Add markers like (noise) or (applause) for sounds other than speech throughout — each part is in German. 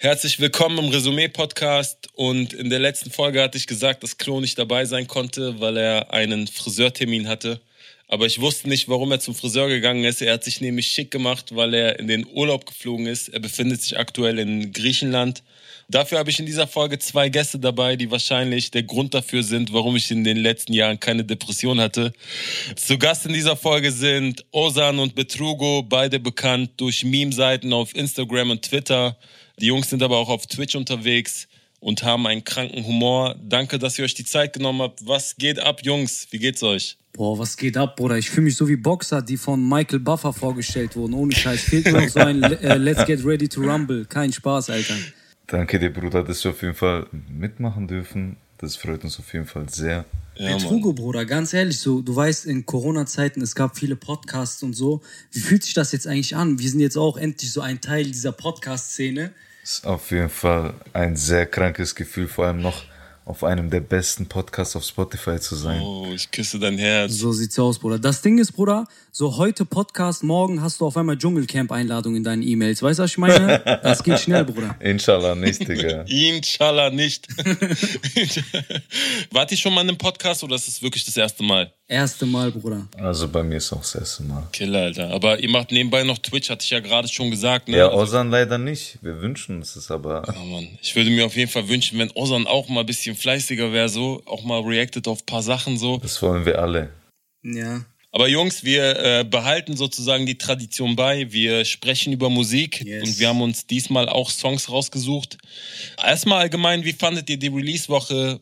Herzlich willkommen im Resümee-Podcast. Und in der letzten Folge hatte ich gesagt, dass Klo nicht dabei sein konnte, weil er einen Friseurtermin hatte. Aber ich wusste nicht, warum er zum Friseur gegangen ist. Er hat sich nämlich schick gemacht, weil er in den Urlaub geflogen ist. Er befindet sich aktuell in Griechenland. Dafür habe ich in dieser Folge zwei Gäste dabei, die wahrscheinlich der Grund dafür sind, warum ich in den letzten Jahren keine Depression hatte. Zu Gast in dieser Folge sind Osan und Betrugo, beide bekannt durch Meme-Seiten auf Instagram und Twitter. Die Jungs sind aber auch auf Twitch unterwegs und haben einen kranken Humor. Danke, dass ihr euch die Zeit genommen habt. Was geht ab, Jungs? Wie geht's euch? Boah, was geht ab, Bruder? Ich fühle mich so wie Boxer, die von Michael Buffer vorgestellt wurden. Ohne Scheiß. Fehlt nur noch so ein (laughs) äh, Let's Get Ready to Rumble. Kein Spaß, Alter. Danke dir, Bruder, dass wir auf jeden Fall mitmachen dürfen. Das freut uns auf jeden Fall sehr. Ja, Betrugo, Bruder, ganz ehrlich, so, du weißt, in Corona-Zeiten, es gab viele Podcasts und so. Wie fühlt sich das jetzt eigentlich an? Wir sind jetzt auch endlich so ein Teil dieser Podcast-Szene. Ist auf jeden Fall ein sehr krankes Gefühl, vor allem noch auf einem der besten Podcasts auf Spotify zu sein. Oh, ich küsse dein Herz. So sieht's aus, Bruder. Das Ding ist, Bruder, so heute Podcast, morgen hast du auf einmal Dschungelcamp-Einladung in deinen E-Mails. Weißt du, was ich meine? (laughs) Das geht schnell, Bruder. Inshallah nicht, Digga. (laughs) Inshallah nicht. (laughs) Wart ihr schon mal in einem Podcast oder ist es wirklich das erste Mal? Erste Mal, Bruder. Also bei mir ist auch das erste Mal. Killer, Alter. Aber ihr macht nebenbei noch Twitch, hatte ich ja gerade schon gesagt. Ne? Ja, Ozan leider nicht. Wir wünschen uns es aber. Ja, Mann. Ich würde mir auf jeden Fall wünschen, wenn Ozan auch mal ein bisschen fleißiger wäre, so, auch mal reacted auf ein paar Sachen so. Das wollen wir alle. Ja. Aber Jungs, wir äh, behalten sozusagen die Tradition bei. Wir sprechen über Musik Yes. und wir haben uns diesmal auch Songs rausgesucht. Erstmal allgemein, wie fandet ihr die Release-Woche?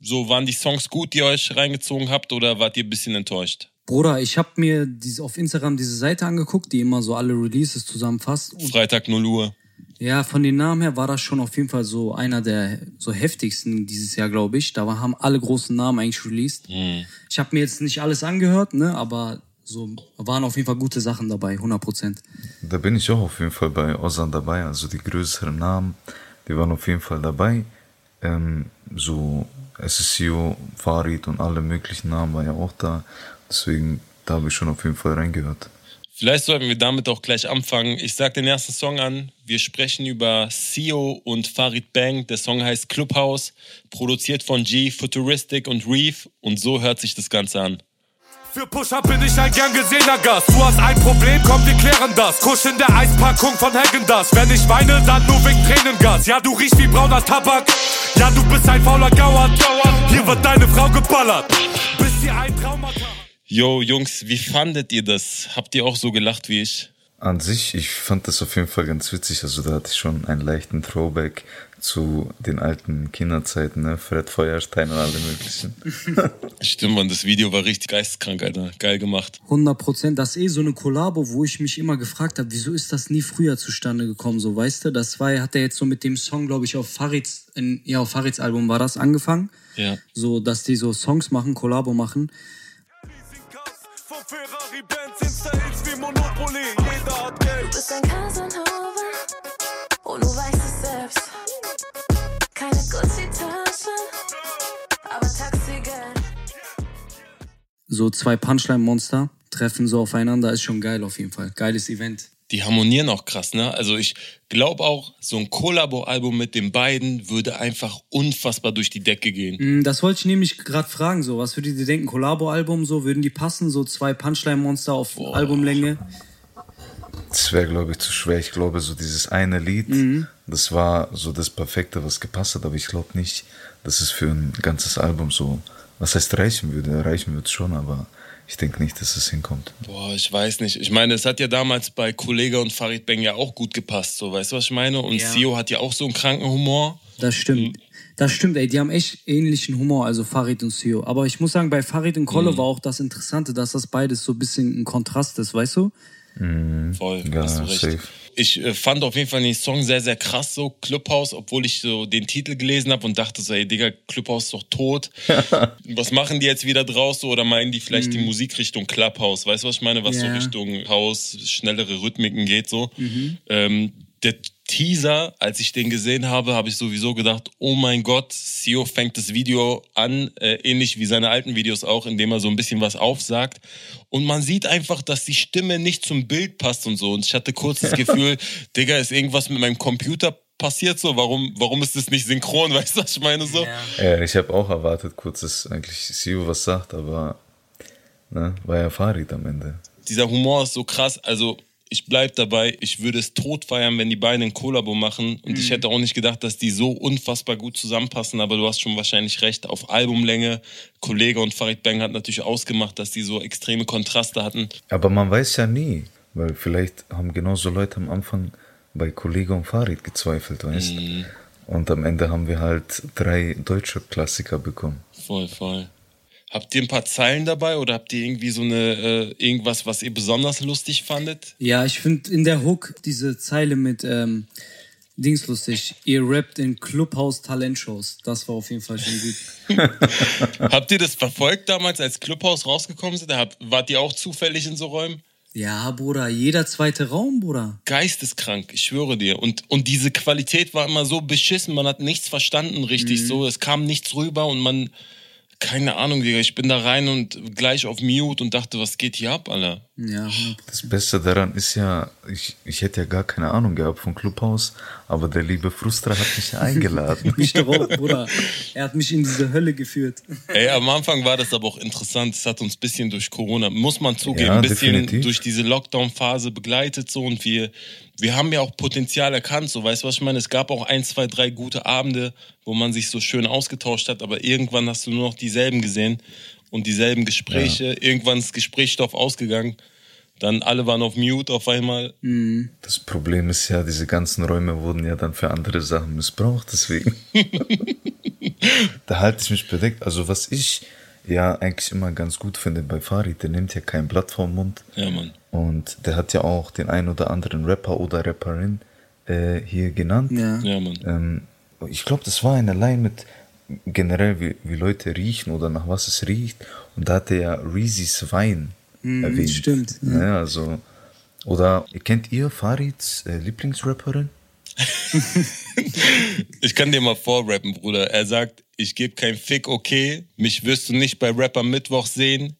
So, waren die Songs gut, die ihr euch reingezogen habt oder wart ihr ein bisschen enttäuscht? Bruder, ich habe mir diese, auf Instagram diese Seite angeguckt, die immer so alle Releases zusammenfasst. Und Freitag 0 Uhr. Ja, von den Namen her war das schon auf jeden Fall so einer der so heftigsten dieses Jahr, glaube ich. Da haben alle großen Namen eigentlich released. Ich habe mir jetzt nicht alles angehört, ne, aber so waren auf jeden Fall gute Sachen dabei, 100 Prozent. Da bin ich auch auf jeden Fall bei Ozan dabei. Also die größeren Namen, die waren auf jeden Fall dabei. Ähm, so SSCO, Farid und alle möglichen Namen waren ja auch da. Deswegen, da habe ich schon auf jeden Fall reingehört. Vielleicht sollten wir damit auch gleich anfangen. Ich sag den ersten Song an. Wir sprechen über Sio und Farid Bang. Der Song heißt Clubhouse, produziert von G, Futuristic und Reef. Und so hört sich das Ganze an. Für Pusher bin ich ein gern gesehener Gast. Du hast ein Problem, komm, wir klären das. Kusch in der Eispackung von Hagen das. Wenn ich weine, dann nur wegen Tränengas. Ja, du riechst wie brauner Tabak. Ja, du bist ein fauler Gauer. Hier wird deine Frau geballert. Bis sie ein Traumata. Yo, Jungs, wie fandet ihr das? Habt ihr auch so gelacht wie ich? An sich, ich fand das auf jeden Fall ganz witzig. Also da hatte ich schon einen leichten Throwback zu den alten Kinderzeiten, ne? Fred Feuerstein und alle möglichen. (laughs) Stimmt, man, das Video war richtig geisteskrank, Alter. Geil gemacht. 100 Prozent. Das ist eh so eine Kollabo, wo ich mich immer gefragt habe, wieso ist das nie früher zustande gekommen, so, weißt du? Das war, hat er jetzt so mit dem Song, glaube ich, auf Farids, in, ja, auf Farids Album war das angefangen. Ja. So, dass die so Songs machen, Kollabo machen. Ferrari, Benz, Insta-Hits wie Monopoly. Jeder hat Geld. bist ein Casanova und du weißt es selbst. Keine Gucci-Tasche, aber Taxigeld. So zwei Punchline-Monster treffen so aufeinander, ist schon geil auf jeden Fall. Geiles Event. Die harmonieren auch krass, ne? Also ich glaube auch, so ein Kollabo-Album mit den beiden würde einfach unfassbar durch die Decke gehen. Mm, Das wollte ich nämlich gerade fragen, so, was würdet ihr denken? Kollabo-Album, so, würden die passen? So zwei Punchline-Monster auf Albumlänge? Das wäre, glaube ich, zu schwer. Ich glaube, so dieses eine Lied, das war so das Perfekte, was gepasst hat. Aber ich glaube nicht, dass es für ein ganzes Album so, was heißt reichen würde. Reichen würde es schon, aber ich denke nicht, dass es hinkommt. Boah, ich weiß nicht. Ich meine, es hat ja damals bei Kollega und Farid Bang ja auch gut gepasst, so, weißt du, was ich meine? Und Ja. Sio hat ja auch so einen kranken Humor. Das stimmt. Das stimmt, ey, die haben echt ähnlichen Humor, also Farid und Sio. Aber ich muss sagen, bei Farid und Kolle war auch das Interessante, dass das beides so ein bisschen ein Kontrast ist, weißt du? Voll, Ja, hast du recht. safe. Ich äh, fand auf jeden Fall den Song sehr, sehr krass, so Clubhouse, obwohl ich so den Titel gelesen habe und dachte so, ey Digga, Clubhouse ist doch tot. (laughs) was machen die jetzt wieder draus so? Oder meinen die vielleicht die Musikrichtung Clubhouse? Weißt du, was ich meine? Was so Ja. Richtung Haus, schnellere Rhythmiken geht so. Ähm, der Teaser, als ich den gesehen habe, habe ich sowieso gedacht, oh mein Gott, Sio fängt das Video an, äh, ähnlich wie seine alten Videos auch, indem er so ein bisschen was aufsagt. Und man sieht einfach, dass die Stimme nicht zum Bild passt und so. Und ich hatte kurz das (laughs) Gefühl, Digga, ist irgendwas mit meinem Computer passiert so? Warum, warum ist das nicht synchron? (laughs) Weißt du, was ich meine so? Ja, ich habe auch erwartet, kurz, dass eigentlich Sio was sagt, aber ne, war ja Farid am Ende. Dieser Humor ist so krass. Also, ich bleib dabei. Ich würde es tot feiern, wenn die beiden ein Kollabo machen. Und ich hätte auch nicht gedacht, dass die so unfassbar gut zusammenpassen. Aber du hast schon wahrscheinlich recht. Auf Albumlänge, Kollege und Farid Bang hat natürlich ausgemacht, dass die so extreme Kontraste hatten. Aber man weiß ja nie, weil vielleicht haben genauso Leute am Anfang bei Kollege und Farid gezweifelt, weißt Und am Ende haben wir halt drei deutsche Klassiker bekommen. Voll, voll. Habt ihr ein paar Zeilen dabei oder habt ihr irgendwie so eine äh, irgendwas, was ihr besonders lustig fandet? Ja, ich finde in der Hook diese Zeile mit ähm, Dings lustig. Ihr rappt in Clubhouse Talentshows. Das war auf jeden Fall schon gut. (laughs) (laughs) Habt ihr das verfolgt damals, als Clubhouse rausgekommen sind? Habt, wart ihr auch zufällig in so Räumen? Ja, Bruder, jeder zweite Raum, Bruder. Geisteskrank, ich schwöre dir. Und, und diese Qualität war immer so beschissen, man hat nichts verstanden richtig so. Es kam nichts rüber und man, keine Ahnung, Digga, ich bin da rein und gleich auf Mute und dachte, was geht hier ab, Alter? Ja, Das Beste daran ist ja, ich, ich hätte ja gar keine Ahnung gehabt vom Clubhaus, aber der liebe Frustra hat mich ja eingeladen. mich doch auch, Bruder. Er hat mich in diese Hölle geführt. Ey, am Anfang war das aber auch interessant. Es hat uns ein bisschen durch Corona, muss man zugeben, Ja, ein bisschen definitiv. durch diese Lockdown-Phase begleitet so und wir, wir haben ja auch Potenzial erkannt, so weißt du, was ich meine? Es gab auch ein, zwei, drei gute Abende, wo man sich so schön ausgetauscht hat, aber irgendwann hast du nur noch dieselben gesehen und dieselben Gespräche. Irgendwann ist Gesprächsstoff ausgegangen. Dann alle waren auf Mute auf einmal. Das Problem ist ja, diese ganzen Räume wurden ja dann für andere Sachen missbraucht, deswegen. (laughs) da halte ich mich bedeckt. Also was ich ja eigentlich immer ganz gut finde bei Farid, der nimmt ja kein Blatt vom Mund. Ja, Mann. Und der hat ja auch den ein oder anderen Rapper oder Rapperin äh, hier genannt. Ja. Ja, Mann. Ähm, ich glaube, das war eine Line mit generell, wie, wie Leute riechen oder nach was es riecht. Und da hat er ja Reese's Wein erwähnt. stimmt, Ja. also. Oder kennt ihr Farids äh, Lieblingsrapperin? (laughs) Ich kann dir mal vorrappen, Bruder. Er sagt, ich gebe kein Fick, okay. Mich wirst du nicht bei Rapper Mittwoch sehen.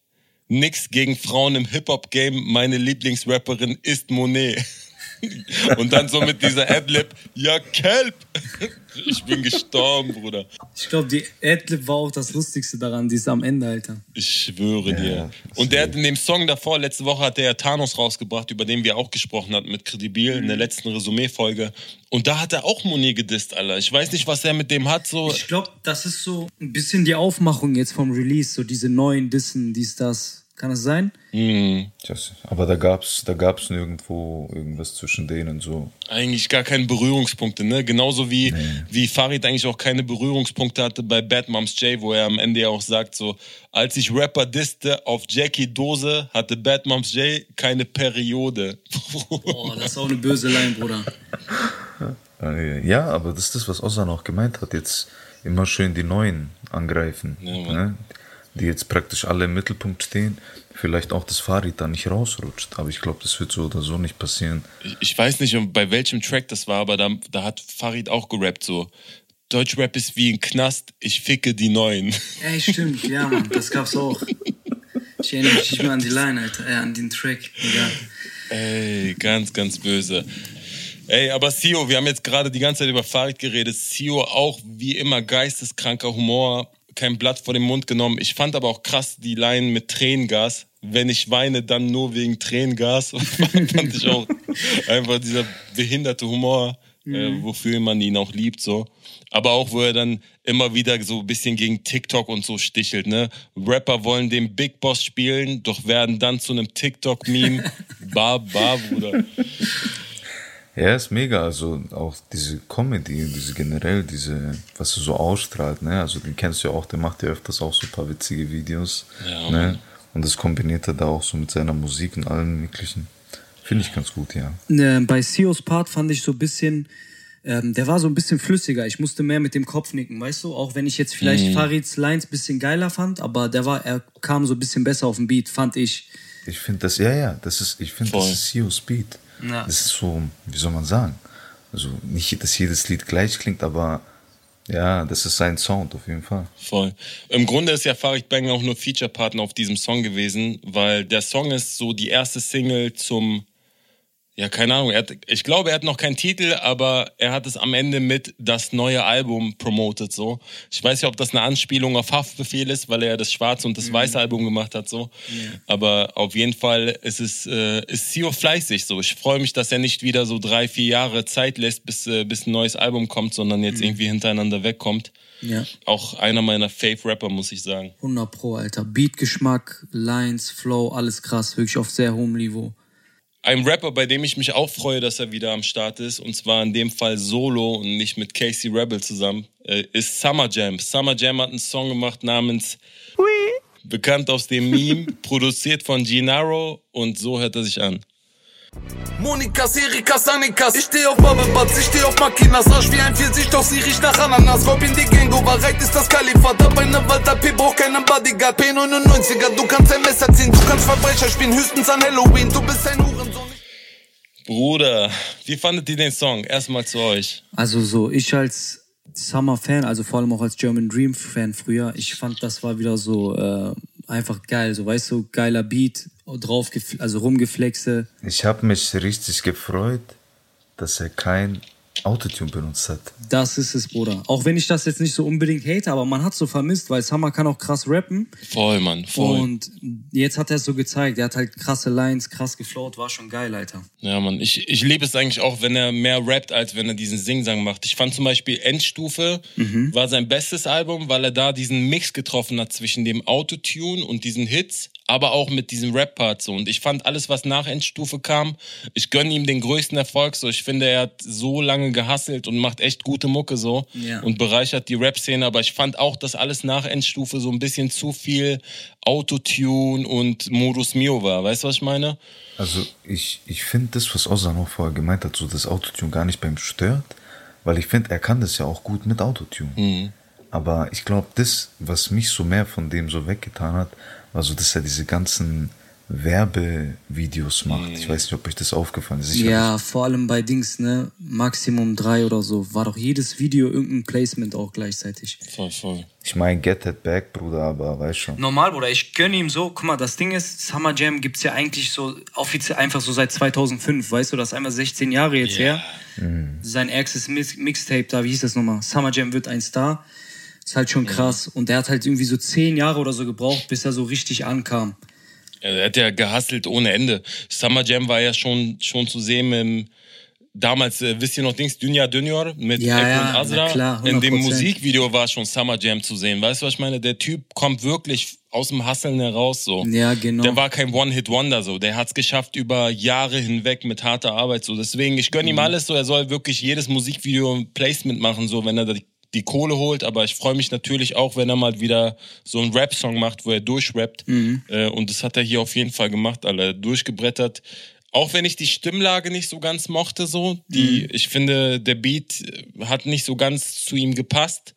Nix gegen Frauen im Hip-Hop-Game. Meine Lieblingsrapperin ist Monet. (laughs) (laughs) Und dann so mit dieser Adlib, ja, Kelp. (laughs) Ich bin gestorben, Bruder. Ich glaube, die Adlib war auch das Lustigste daran, die ist am Ende, Alter. Ich schwöre dir. Und der hat in dem Song davor, letzte Woche hat der ja Thanos rausgebracht, über den wir auch gesprochen hatten mit Credibil in der letzten Resümee-Folge. Und da hat er auch Monet gedisst, Alter. Ich weiß nicht, was er mit dem hat, so. Ich glaube, das ist so ein bisschen die Aufmachung jetzt vom Release, so diese neuen Dissen, dies, das. Kann es sein? Das, aber da gab's, da gab's nirgendwo irgendwas zwischen denen so. eigentlich gar keine Berührungspunkte, ne? Genauso wie, wie Farid eigentlich auch keine Berührungspunkte hatte bei Bad Moms J, wo er am Ende ja auch sagt, so, als ich Rapper disste auf Jackie Dose, hatte Bad Moms J keine Periode. Boah, (laughs) das ist auch eine böse Line, Bruder. Äh, Ja, aber das ist das, was Osan auch gemeint hat. Jetzt immer schön die Neuen angreifen. Ja, ne? Die jetzt praktisch alle im Mittelpunkt stehen. Vielleicht auch das Farid da nicht rausrutscht. Aber ich glaube, das wird so oder so nicht passieren. ich, ich weiß nicht, bei welchem Track das war, aber da, da hat Farid auch gerappt, so, Deutschrap ist wie ein Knast, ich ficke die Neuen. Ey, stimmt, ja, Mann, das gab's auch. Ich erinnere mich nicht mehr an die Line, Alter, äh, an den Track. Egal. Ey, ganz, ganz böse. Ey, aber Sio, wir haben jetzt gerade die ganze Zeit über Farid geredet. Sio auch wie immer geisteskranker Humor, kein Blatt vor den Mund genommen. Ich fand aber auch krass die Line mit Tränengas. Wenn ich weine, dann nur wegen Tränengas. (laughs) fand ich auch einfach dieser behinderte Humor, äh, wofür man ihn auch liebt, so. Aber auch, wo er dann immer wieder so ein bisschen gegen TikTok und so stichelt, ne? Rapper wollen den Big Boss spielen, doch werden dann zu einem TikTok-Meme. (laughs) Bar, Bruder. Ja, ist mega. Also auch diese Comedy, diese generell, diese, was er so ausstrahlt, ne? Also den kennst du ja auch, der macht ja öfters auch so ein paar witzige Videos. Ja, ne? Und das kombiniert er da auch so mit seiner Musik und allem möglichen. Finde ich ganz gut, ja. Äh, bei Sios Part fand ich so ein bisschen, ähm, der war so ein bisschen flüssiger. Ich musste mehr mit dem Kopf nicken, weißt du? Auch wenn ich jetzt vielleicht Farids Lines ein bisschen geiler fand, aber der war, er kam so ein bisschen besser auf den Beat, fand ich. Ich finde das, ja, ja, das ist, ich finde, das ist CEO Speed. Ja. Das ist so, wie soll man sagen? Also nicht, dass jedes Lied gleich klingt, aber ja, das ist sein Sound auf jeden Fall. Voll. Im Grunde ist ja Farid Bang auch nur Feature-Partner auf diesem Song gewesen, weil der Song ist so die erste Single zum Ja, keine Ahnung. Hat, ich glaube, er hat noch keinen Titel, aber er hat es am Ende mit das neue Album promotet. So, ich weiß nicht, ob das eine Anspielung auf Haftbefehl ist, weil er ja das schwarze und das weiße Album gemacht hat. So, aber auf jeden Fall ist es äh, ist Sio fleißig. So, ich freue mich, dass er nicht wieder so drei, vier Jahre Zeit lässt, bis äh, bis ein neues Album kommt, sondern jetzt irgendwie hintereinander wegkommt. Ja. Auch einer meiner Fave-Rapper, muss ich sagen. 100 Pro, Alter. Beat-Geschmack, Lines, Flow, alles krass. Wirklich auf sehr hohem Niveau. Ein Rapper, bei dem ich mich auch freue, dass er wieder am Start ist, und zwar in dem Fall solo und nicht mit Casey Rebel zusammen, äh, ist Summer Jam. Summer Jam hat einen Song gemacht namens bekannt aus dem Meme, produziert von Gennaro und so hört er sich an. Monikas, Erikas, Annikas Ich steh auf Butts, ich steh auf Makinas. Arsch wie ein Pfirsich, doch sie riecht nach Ananas. Rob in die Gang, Overreit ist das Kalifat. Hab eine Walter P, brauch keinen Bodyguard. P99er, du kannst ein Messer ziehen. Du kannst Verbrecher spielen, höchstens an Halloween. Du bist ein Hurensohn. Bruder, wie fandet ihr den Song? Erstmal zu euch. Also so, ich als Summer-Fan, also vor allem auch als German Dream-Fan früher, ich fand, das war wieder so äh, einfach geil. So, weißt du, geiler Beat, drauf, also rumgeflexe. Ich habe mich richtig gefreut, dass er kein Autotune benutzt hat. Das ist es, Bruder. Auch wenn ich das jetzt nicht so unbedingt hate, aber man hat so vermisst, weil Summer kann auch krass rappen. Voll, Mann, voll. Und jetzt hat er es so gezeigt. Er hat halt krasse Lines, krass geflowt, war schon geil, Alter. Ja, Mann, ich, ich liebe es eigentlich auch, wenn er mehr rappt, als wenn er diesen Singsang macht. Ich fand zum Beispiel Endstufe war sein bestes Album, weil er da diesen Mix getroffen hat zwischen dem Autotune und diesen Hits, aber auch mit diesem Rap-Part so. Und ich fand alles, was nach Endstufe kam, ich gönne ihm den größten Erfolg so. Ich finde, er hat so lange gehasselt und macht echt gute Mucke so Ja. und bereichert die Rap-Szene. Aber ich fand auch, dass alles nach Endstufe so ein bisschen zu viel Autotune und Modus Mio war. Weißt du, was ich meine? Also ich, ich finde das, was Ozan auch vorher gemeint hat, so das Autotune gar nicht beim stört, weil ich finde, er kann das ja auch gut mit Autotune. Aber ich glaube, das, was mich so mehr von dem so weggetan hat, war so, dass er diese ganzen Werbevideos macht. Ich weiß nicht, ob euch das aufgefallen ist. Sicherlich. Ja, vor allem bei Dings, ne? Maximum drei oder so. War doch jedes Video irgendein Placement auch gleichzeitig. Voll, voll. Ich meine, get that back, Bruder, aber weißt schon. Normal, Bruder, ich gönne ihm so. Guck mal, das Ding ist, Summer Jam gibt's ja eigentlich so offiziell einfach so seit 2005. Weißt du, das ist einmal 16 Jahre jetzt her. Sein erstes Mix Mixtape da, wie hieß das nochmal? Summer Jam wird ein Star. Ist halt schon krass. Und der hat halt irgendwie so 10 Jahre oder so gebraucht, bis er so richtig ankam. Er hat ja gehasselt ohne Ende. Summer Jam war ja schon, schon zu sehen im, damals, äh, wisst ihr noch Dings, Dünya Dünyor mit Ja, Eko ja, und Azra? klar, In dem 100%. Musikvideo war schon Summer Jam zu sehen. Weißt du, was ich meine? Der Typ kommt wirklich aus dem Hasseln heraus so. Ja, genau. Der war kein One-Hit-Wonder so. Der hat's geschafft über Jahre hinweg mit harter Arbeit so. Deswegen, ich Mhm. gönn ihm alles so. Er soll wirklich jedes Musikvideo ein Placement machen, so, wenn er die, die Kohle holt. Aber ich freue mich natürlich auch, wenn er mal wieder so einen Rap-Song macht, wo er durchrappt. Mhm. Äh, und das hat er hier auf jeden Fall gemacht, Alter. Durchgebrettert. Auch wenn ich die Stimmlage nicht so ganz mochte, so. Die, Mhm. ich finde, der Beat äh, hat nicht so ganz zu ihm gepasst.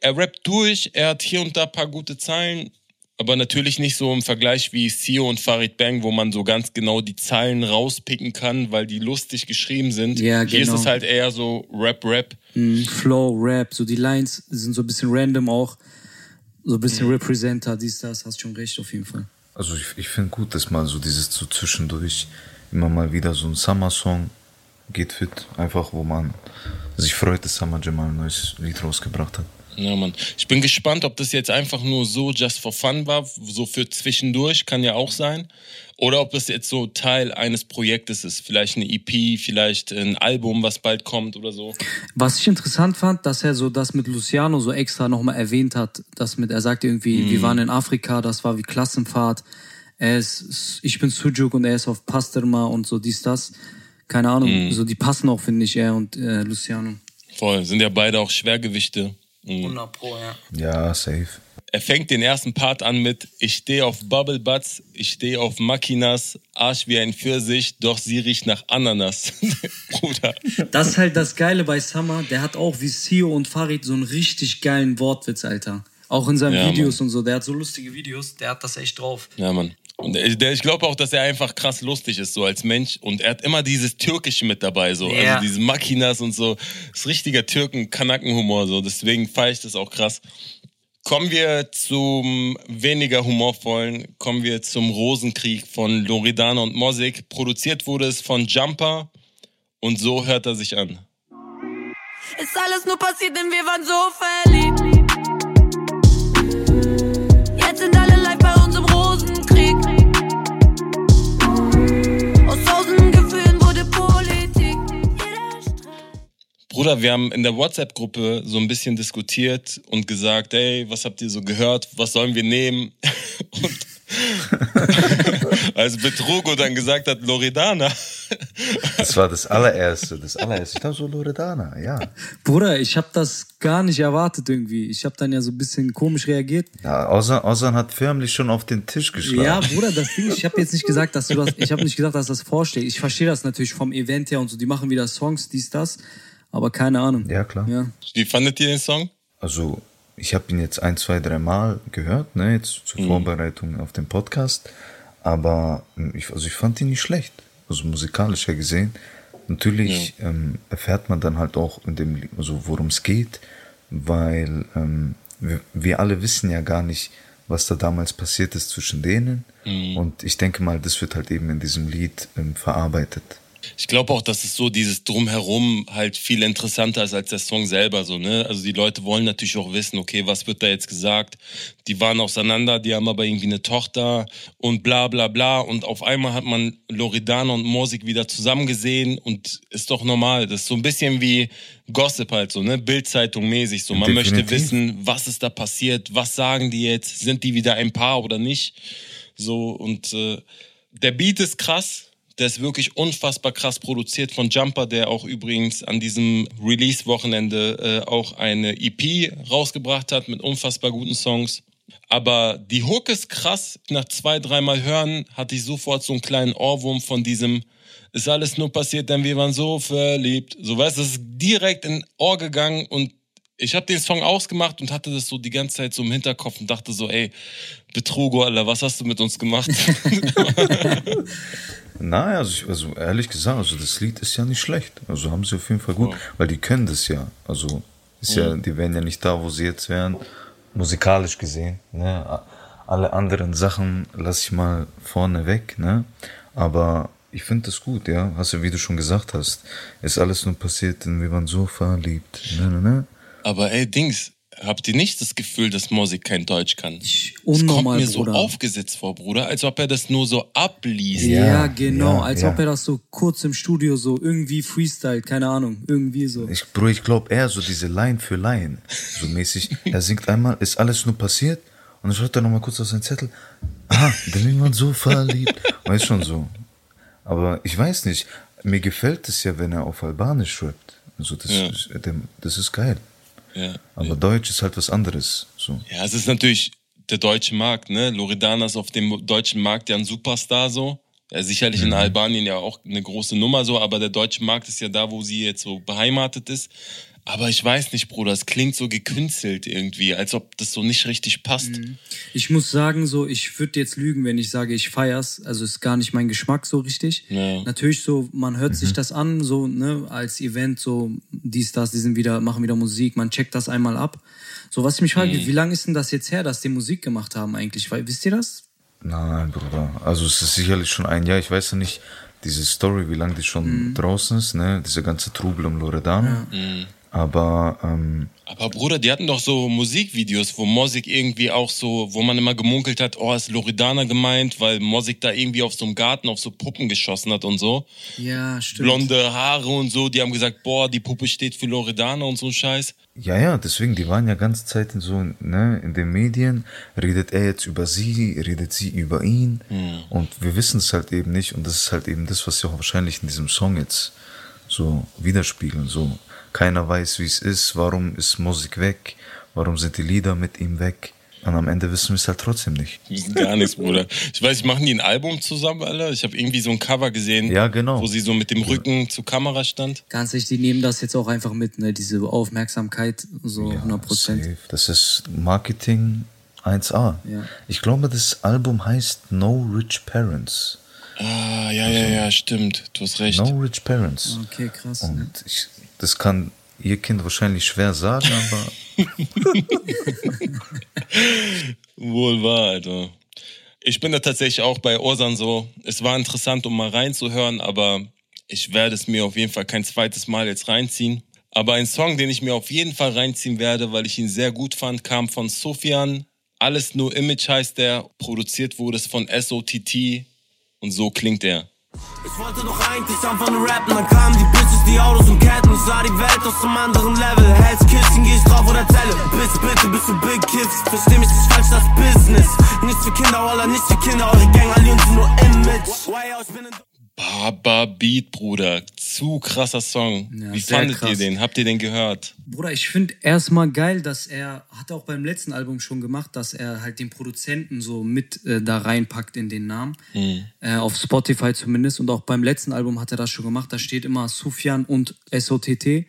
Er rappt durch, er hat hier und da ein paar gute Zeilen, aber natürlich nicht so im Vergleich wie Sio und Farid Bang, wo man so ganz genau die Zeilen rauspicken kann, weil die lustig geschrieben sind. Ja, Hier ist genau. es halt eher so Rap-Rap. Mhm, Flow, Rap, so die Lines sind so ein bisschen random auch. So ein bisschen Representer, dies, das, hast schon recht auf jeden Fall. Also ich, ich finde gut, dass mal so dieses so zwischendurch immer mal wieder so ein Summer-Song geht fit. Einfach, wo man sich freut, dass Summer Jam mal ein neues Lied rausgebracht hat. Ja, Mann. Ich bin gespannt, ob das jetzt einfach nur so just for fun war, so für zwischendurch, kann ja auch sein. Oder ob das jetzt so Teil eines Projektes ist. Vielleicht eine EP, vielleicht ein Album, was bald kommt oder so. Was ich interessant fand, dass er so das mit Luciano so extra nochmal erwähnt hat. Das mit, er sagte irgendwie, wir waren in Afrika, das war wie Klassenfahrt. Er ist, ich bin Sujuk und er ist auf Pasterma und so dies, das. Keine Ahnung, so die passen auch, finde ich, er und äh, Luciano. Voll, sind ja beide auch Schwergewichte. Mhm. 100 Pro, ja. Ja, safe. Er fängt den ersten Part an mit Ich stehe auf Bubble Butts, ich stehe auf Makinas, Arsch wie ein Pfirsich, doch sie riecht nach Ananas. (laughs) Bruder. Das ist halt das Geile bei Summer. Der hat auch wie Sio und Farid so einen richtig geilen Wortwitz, Alter. Auch in seinen Ja, Videos und so. Der hat so lustige Videos. Der hat das echt drauf. Ja, Mann. Und der, ich glaube auch, dass er einfach krass lustig ist, so als Mensch. Und er hat immer dieses Türkische mit dabei, so. Ja. Also diese Makinas und so. Das ist richtiger Türken-Kanaken-Humor, so. Deswegen feiere ich das auch krass. Kommen wir zum weniger humorvollen, kommen wir zum Rosenkrieg von Loredana und Mosik. Produziert wurde es von Jumper und so hört er sich an. Ist alles nur passiert, denn wir waren so verliebt. Bruder, wir haben in der WhatsApp-Gruppe so ein bisschen diskutiert und gesagt, ey, was habt ihr so gehört? Was sollen wir nehmen? (laughs) Und als Betrugo dann gesagt hat, Loredana, Das war das allererste, das allererste. Ich dachte so Loredana, ja. Bruder, ich habe das gar nicht erwartet irgendwie. Ich habe dann ja so ein bisschen komisch reagiert. ja Ozan, Ozan hat förmlich schon auf den Tisch geschlagen. Ja, Bruder, das Ding, ich habe jetzt nicht gesagt, dass du das, ich habe nicht gesagt, dass das vorsteht. Ich verstehe das natürlich vom Event her und so. Die machen wieder Songs, dies, das, aber keine Ahnung. Ja, klar. Ja. wie fandet ihr den Song? Also, ich habe ihn jetzt ein, zwei, drei Mal gehört, ne, jetzt zur Vorbereitung auf den Podcast. Aber ähm, ich, also ich fand ihn nicht schlecht. Also musikalisch her gesehen. Natürlich ähm, erfährt man dann halt auch in dem, also worum es geht, weil ähm, wir, wir alle wissen ja gar nicht, was da damals passiert ist zwischen denen. Und ich denke mal, das wird halt eben in diesem Lied ähm, verarbeitet. Ich glaube auch, dass es so dieses Drumherum halt viel interessanter ist als der Song selber so, ne? Also die Leute wollen natürlich auch wissen, okay, was wird da jetzt gesagt? Die waren auseinander, die haben aber irgendwie eine Tochter und bla bla bla und auf einmal hat man Loredana und Morsik wieder zusammen gesehen und ist doch normal. Das ist so ein bisschen wie Gossip halt so, ne? Bildzeitung mäßig so. Man möchte Definitiv. wissen, was ist da passiert? Was sagen die jetzt? Sind die wieder ein Paar oder nicht? So und äh, der Beat ist krass. Der ist wirklich unfassbar krass produziert von Jumper, der auch übrigens an diesem Release-Wochenende äh, auch eine EP rausgebracht hat mit unfassbar guten Songs. Aber die Hook ist krass. Nach zwei, dreimal hören hatte ich sofort so einen kleinen Ohrwurm von diesem ist alles nur passiert, denn wir waren so verliebt. So weißt du, das ist direkt in Ohr gegangen und ich habe den Song ausgemacht und hatte das so die ganze Zeit so im Hinterkopf und dachte so, ey, Betrugo, Alter, was hast du mit uns gemacht? (laughs) Nein, also, ich, also ehrlich gesagt, also das Lied ist ja nicht schlecht. Also haben sie auf jeden Fall gut, weil die können das ja. Also ist ja, die wären ja nicht da, wo sie jetzt wären, musikalisch gesehen. Ne? Alle anderen Sachen lasse ich mal vorne weg, ne? Aber ich finde das gut, ja. Hast du, wie du schon gesagt hast, ist alles nur passiert, wir waren so verliebt. Ne, ne, ne? Aber ey, Dings, habt ihr nicht das Gefühl, dass Musik kein Deutsch kann? Ich, Es kommt unnormal, mir so Bruder. aufgesetzt vor, Bruder, als ob er das nur so abliest. Ja, Ja, genau. ja, als ja. ob er das so kurz im Studio so irgendwie freestylt, keine Ahnung, irgendwie so. Ich, Bro, ich glaube eher so diese Line für Line, so mäßig. (laughs) Er singt einmal, ist alles nur passiert und dann schreibt er nochmal kurz auf seinen Zettel, ah, wir waren so verliebt. (laughs) Weißt schon so. Aber ich weiß nicht, mir gefällt es ja, wenn er auf Albanisch rappt. Also das, Ja. das ist geil. Ja. Aber Deutsch ist halt was anderes. So. Ja, es ist natürlich der deutsche Markt, ne? Loredana ist auf dem deutschen Markt ja ein Superstar so. Ja, sicherlich Mhm. in Albanien ja auch eine große Nummer so, aber der deutsche Markt ist ja da, wo sie jetzt so beheimatet ist. Aber ich weiß nicht, Bruder, es klingt so gekünstelt irgendwie, als ob das so nicht richtig passt. Mhm. Ich muss sagen, so, ich würde jetzt lügen, wenn ich sage, ich feier's. Also ist gar nicht mein Geschmack so richtig. Ja. Natürlich so, man hört sich das an, so, ne, als Event, so, dies, das, die sind wieder, machen wieder Musik, man checkt das einmal ab. So, was ich mich frage, wie lange ist denn das jetzt her, dass die Musik gemacht haben eigentlich? Weil, wisst ihr das? Nein, Bruder. Also es ist sicherlich schon ein Jahr. Ich weiß ja nicht, diese Story, wie lange die schon draußen ist, ne? Diese ganze Trubel um Loredana. Aber ähm, Aber Bruder, die hatten doch so Musikvideos, wo Mosik irgendwie auch so, wo man immer gemunkelt hat, oh, ist Loredana gemeint, weil Mosik da irgendwie auf so einem Garten auf so Puppen geschossen hat und so. Ja, stimmt. Blonde Haare und so, die haben gesagt, boah, die Puppe steht für Loredana und so ein Scheiß. Ja, ja, deswegen, die waren ja ganze Zeit in so, ne, in den Medien, redet er jetzt über sie, redet sie über ihn und wir wissen es halt eben nicht und das ist halt eben das, was sie auch wahrscheinlich in diesem Song jetzt so widerspiegeln, so. Keiner weiß, wie es ist, warum ist Musik weg, warum sind die Lieder mit ihm weg und am Ende wissen wir es halt trotzdem nicht. Wir wissen gar nichts, Bruder. Ich weiß, machen die ein Album zusammen, Alter? Ich habe irgendwie so ein Cover gesehen, Ja, genau. wo sie so mit dem Rücken zur Kamera stand. Ganz ehrlich, die nehmen das jetzt auch einfach mit, ne, diese Aufmerksamkeit, so 100 Prozent. safe. Das ist Marketing 1A. Ja. Ich glaube, das Album heißt No Rich Parents. Ah, ja, ja, ja, stimmt. Du hast recht. No Rich Parents. Okay, krass. Ne? Und ich, das kann ihr Kind wahrscheinlich schwer sagen, aber (laughs) Wohl wahr, Alter. Ich bin da tatsächlich auch bei Orsan so. Es war interessant, um mal reinzuhören, aber ich werde es mir auf jeden Fall kein zweites Mal jetzt reinziehen. Aber ein Song, den ich mir auf jeden Fall reinziehen werde, weil ich ihn sehr gut fand, kam von Sofian. Alles nur Image heißt der. Produziert wurde es von SOTT. Und so klingt er. Ich wollte doch eigentlich einfach nur rappen, dann kamen die Bitches, die Autos und Ketten. Ich sah die Welt aus einem anderen Level. Hell's Kitchen, geh ich drauf oder zähle. Bitte, bitte, bist du Big Kids? Versteh mich nicht falsch, das Business. Nichts für Kinder, Walla, nichts für Kinder. Eure Gang, alle sind nur Image. Why, ich bin in Baba Beat, Bruder. Zu krasser Song. Ja, Wie fandet krass. ihr den? Habt ihr den gehört? Bruder, ich finde erstmal geil, dass er, hat er auch beim letzten Album schon gemacht, dass er halt den Produzenten so mit äh, da reinpackt in den Namen. Äh, auf Spotify zumindest. Und auch beim letzten Album hat er das schon gemacht. Da steht immer Sufjan und SOTT.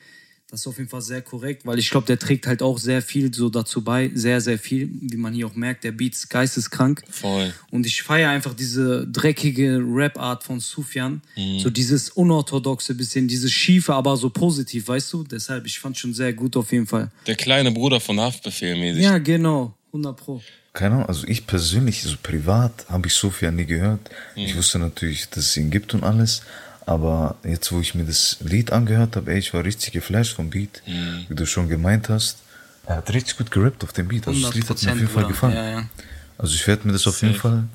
Das ist auf jeden Fall sehr korrekt, weil ich glaube, der trägt halt auch sehr viel so dazu bei. Sehr, sehr viel. Wie man hier auch merkt, der Beat ist geisteskrank. Voll. Und ich feiere einfach diese dreckige Rap-Art von Sufjan. Mhm. So dieses unorthodoxe bisschen, dieses schiefe, aber so positiv, weißt du? Deshalb, ich fand schon sehr gut auf jeden Fall. Der kleine Bruder von Haftbefehl mäßig. Ja, genau. 100 Pro. Keine Ahnung, also ich persönlich, so privat, habe ich Sofia nie gehört. Ich wusste natürlich, dass es ihn gibt und alles. Aber jetzt, wo ich mir das Lied angehört habe, ey, ich war richtig geflasht vom Beat, wie du schon gemeint hast. Er hat richtig gut gerappt auf dem Beat. Also das Lied hat mir auf jeden Fall gefallen. Ja, ja. Also ich werde mir das auf jeden Fall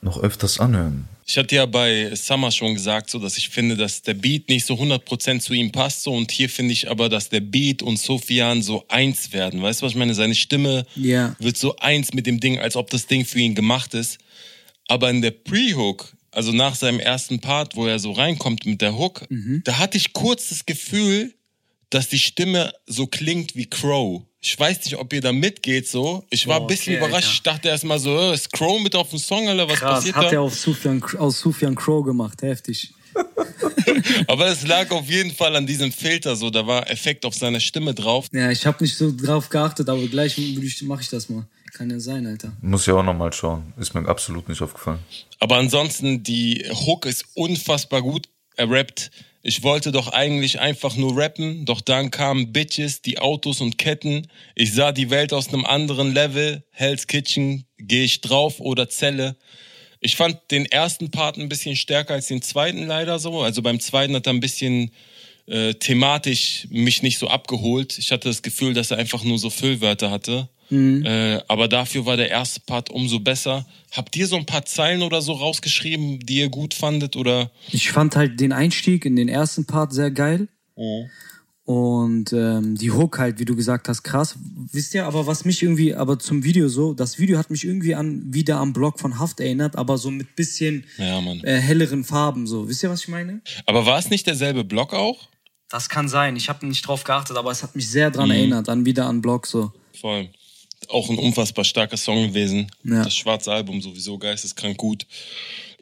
noch öfters anhören. Ich hatte ja bei Summer schon gesagt, so, dass ich finde, dass der Beat nicht so 100% zu ihm passt. So, und hier finde ich aber, dass der Beat und Sofian so eins werden. Weißt du, was ich meine? Seine Stimme Ja. wird so eins mit dem Ding, als ob das Ding für ihn gemacht ist. Aber in der Pre-Hook, also nach seinem ersten Part, wo er so reinkommt mit der Hook, Mhm. da hatte ich kurz das Gefühl, dass die Stimme so klingt wie Crow. Ich weiß nicht, ob ihr da mitgeht so. Ich war Oh, ein bisschen okay, überrascht. Alter. Ich dachte erst mal so, äh, ist Crow mit auf dem Song, Alter? Was Krass, passiert hat da? er auf Sufjan, aus Sufjan Crow gemacht. Heftig. (laughs) (laughs) Aber es lag auf jeden Fall an diesem Filter so. Da war Effekt auf seiner Stimme drauf. Ja, ich habe nicht so drauf geachtet, aber gleich mache ich das mal. Kann ja sein, Alter. Muss ja auch nochmal schauen. Ist mir absolut nicht aufgefallen. Aber ansonsten, die Hook ist unfassbar gut. Er rappt. Ich wollte doch eigentlich einfach nur rappen, doch dann kamen Bitches, die Autos und Ketten. Ich sah die Welt aus einem anderen Level. Hell's Kitchen, geh ich drauf oder Zelle. Ich fand den ersten Part ein bisschen stärker als den zweiten leider so. Also beim zweiten hat er ein bisschen äh, thematisch mich nicht so abgeholt. Ich hatte das Gefühl, dass er einfach nur so Füllwörter hatte. Äh, aber dafür war der erste Part umso besser. Habt ihr so ein paar Zeilen oder so rausgeschrieben, die ihr gut fandet? Oder Ich fand halt den Einstieg in den ersten Part sehr geil. Und ähm, die Hook halt, wie du gesagt hast, krass. Wisst ihr, aber was mich irgendwie, aber zum Video so, das Video hat mich irgendwie an wieder am Blog von Haft erinnert, aber so mit bisschen Ja, äh, helleren Farben so. Wisst ihr, was ich meine? aber war es nicht derselbe Block auch? Das kann sein. Ich habe nicht drauf geachtet, aber es hat mich sehr dran erinnert, an wieder an Blog so. Voll. Auch ein unfassbar starker Song gewesen. Ja. Das schwarze Album sowieso geisteskrank gut.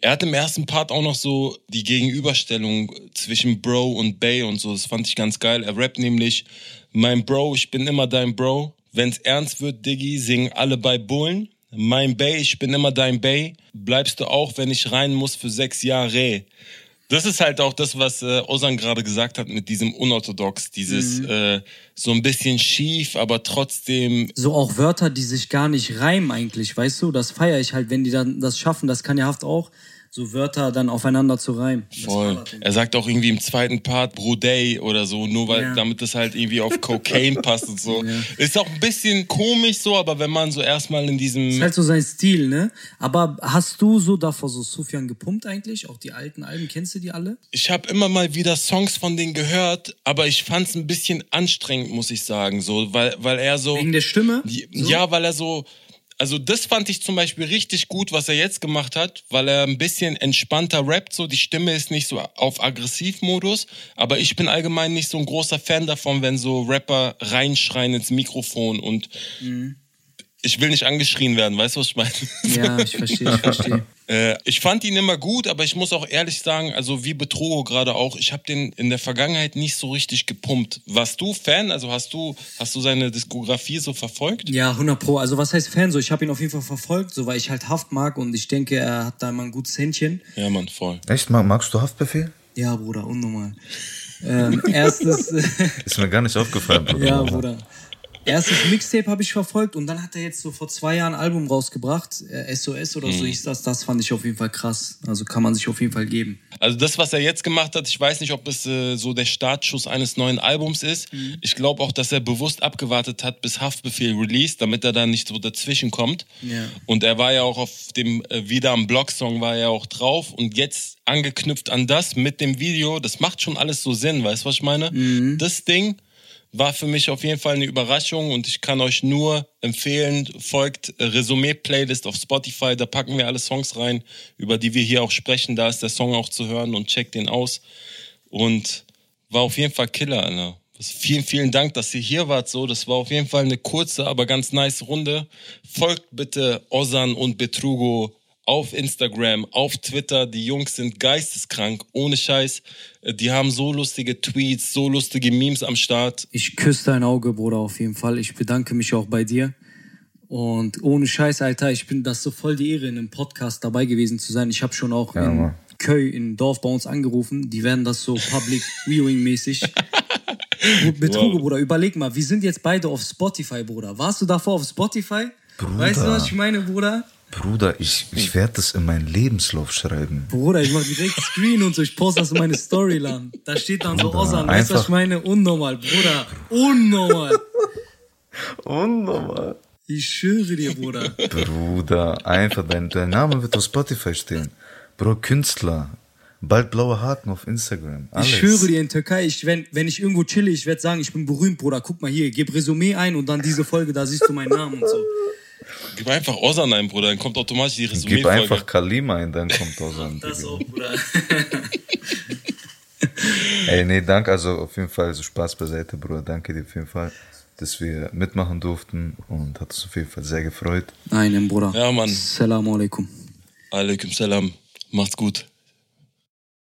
Er hat im ersten Part auch noch so die Gegenüberstellung zwischen Bro und Bay und so. Das fand ich ganz geil. Er rappt nämlich, mein Bro, ich bin immer dein Bro. Wenn's ernst wird, Diggi, singen alle bei Bullen. Mein Bay, ich bin immer dein Bay. Bleibst du auch, wenn ich rein muss für sechs Jahre. Das ist halt auch das, was äh, Ozan gerade gesagt hat mit diesem unorthodox, dieses äh, so ein bisschen schief, aber trotzdem So auch Wörter, die sich gar nicht reimen eigentlich, weißt du? Das feiere ich halt, wenn die dann das schaffen. Das kann ja Haft auch, so Wörter dann aufeinander zu reimen. Voll. Er sagt auch irgendwie im zweiten Part Brudey oder so, nur weil, Ja. damit das halt irgendwie auf Cocaine (laughs) passt und so. Ist auch ein bisschen komisch so, aber wenn man so erstmal in diesem. Ist halt so sein Stil, ne? Aber hast du so davor so Sufjan gepumpt eigentlich? Auch die alten Alben, kennst du die alle? Ich habe immer mal wieder Songs von denen gehört, aber ich fand's ein bisschen anstrengend, muss ich sagen, so, weil, weil er so. Wegen der Stimme? Die- So? Ja, weil er so. Also das fand ich zum Beispiel richtig gut, was er jetzt gemacht hat, weil er ein bisschen entspannter rappt, so. Die Stimme ist nicht so auf Aggressivmodus, aber ich bin allgemein nicht so ein großer Fan davon, wenn so Rapper reinschreien ins Mikrofon und ich will nicht angeschrien werden, weißt du, was ich meine? Ja, ich verstehe, ich verstehe. (laughs) Äh, ich fand ihn immer gut, aber ich muss auch ehrlich sagen, also wie Betrogo gerade auch, ich habe den in der Vergangenheit nicht so richtig gepumpt. Warst du Fan? Also hast du, hast du seine Diskografie so verfolgt? Ja, 100 Pro. Also was heißt Fan? So, ich habe ihn auf jeden Fall verfolgt, so weil ich halt Haft mag und ich denke, er hat da immer ein gutes Händchen. Ja, Mann, voll. Echt? Mag, magst du Haftbefehl? Ja, Bruder, unnormal. ähm, (laughs) erstes, Ist mir gar nicht aufgefallen, Bruder. (laughs) ja, Bruder. Erstes Mixtape habe ich verfolgt und dann hat er jetzt so vor zwei Jahren ein Album rausgebracht, äh, SOS oder Mhm. so hieß das. Das fand ich auf jeden Fall krass. Also kann man sich auf jeden Fall geben. Also das, was er jetzt gemacht hat, ich weiß nicht, ob es äh, so der Startschuss eines neuen Albums ist. Mhm. Ich glaube auch, dass er bewusst abgewartet hat, bis Haftbefehl released, damit er da nicht so dazwischen kommt. Ja. Und er war ja auch auf dem äh, Wieder am Blog-Song war er auch drauf und jetzt angeknüpft an das mit dem Video, das macht schon alles so Sinn, weißt du, was ich meine? Mhm. Das Ding war für mich auf jeden Fall eine Überraschung und ich kann euch nur empfehlen, folgt äh, Resümee-Playlist auf Spotify, da packen wir alle Songs rein, über die wir hier auch sprechen, da ist der Song auch zu hören und checkt den aus und war auf jeden Fall Killer, Alter. Vielen, vielen Dank, dass ihr hier wart. So, das war auf jeden Fall eine kurze, aber ganz nice Runde. Folgt bitte Ozan und Betrugo auf Instagram, auf Twitter. Die Jungs sind geisteskrank, ohne Scheiß. Äh, Die haben so lustige Tweets, so lustige Memes am Start. Ich küsse dein Auge, Bruder, auf jeden Fall. Ich bedanke mich auch bei dir. Und ohne Scheiß, Alter, ich bin das so voll die Ehre, in einem Podcast dabei gewesen zu sein. Ich habe schon auch Ja, in Mann. Köy, im Dorf bei uns angerufen. Die werden das so Public (laughs) Viewing mäßig. Betruge, Wow. Bruder, überleg mal, wir sind jetzt beide auf Spotify, Bruder. Warst du davor auf Spotify? Bruder. Weißt du, was ich meine, Bruder? Bruder, ich, ich werde das in meinen Lebenslauf schreiben. Bruder, ich mach direkt (laughs) Screen und so, ich poste das in meine Storyline. Da steht dann so Bruder, Ozan, weißt du, was ich meine? Unnormal, Bruder. Unnormal. Unnormal. Ich schwöre dir, Bruder. Bruder, einfach, dein, dein Name wird auf Spotify stehen. Bro, Künstler. Bald blaue Haken auf Instagram. Alles. Ich schwöre dir in Türkei, ich, wenn, wenn ich irgendwo chille, ich werde sagen, ich bin berühmt, Bruder. Guck mal hier, gib Resümee ein und dann diese Folge, da siehst du meinen Namen und so. Gib einfach Ozan ein, Bruder, dann kommt automatisch die Gib Resümee-Folge. einfach Kalima ein, dann kommt aus an. Das auch, Bruder. (laughs) Ey, nee, danke. Also auf jeden Fall so Spaß beiseite, Bruder. Danke dir auf jeden Fall, dass wir mitmachen durften und hat uns auf jeden Fall sehr gefreut. Nein, Bruder. Ja, Mann. Assalamu alaikum. Alaikum Salam. Macht's gut.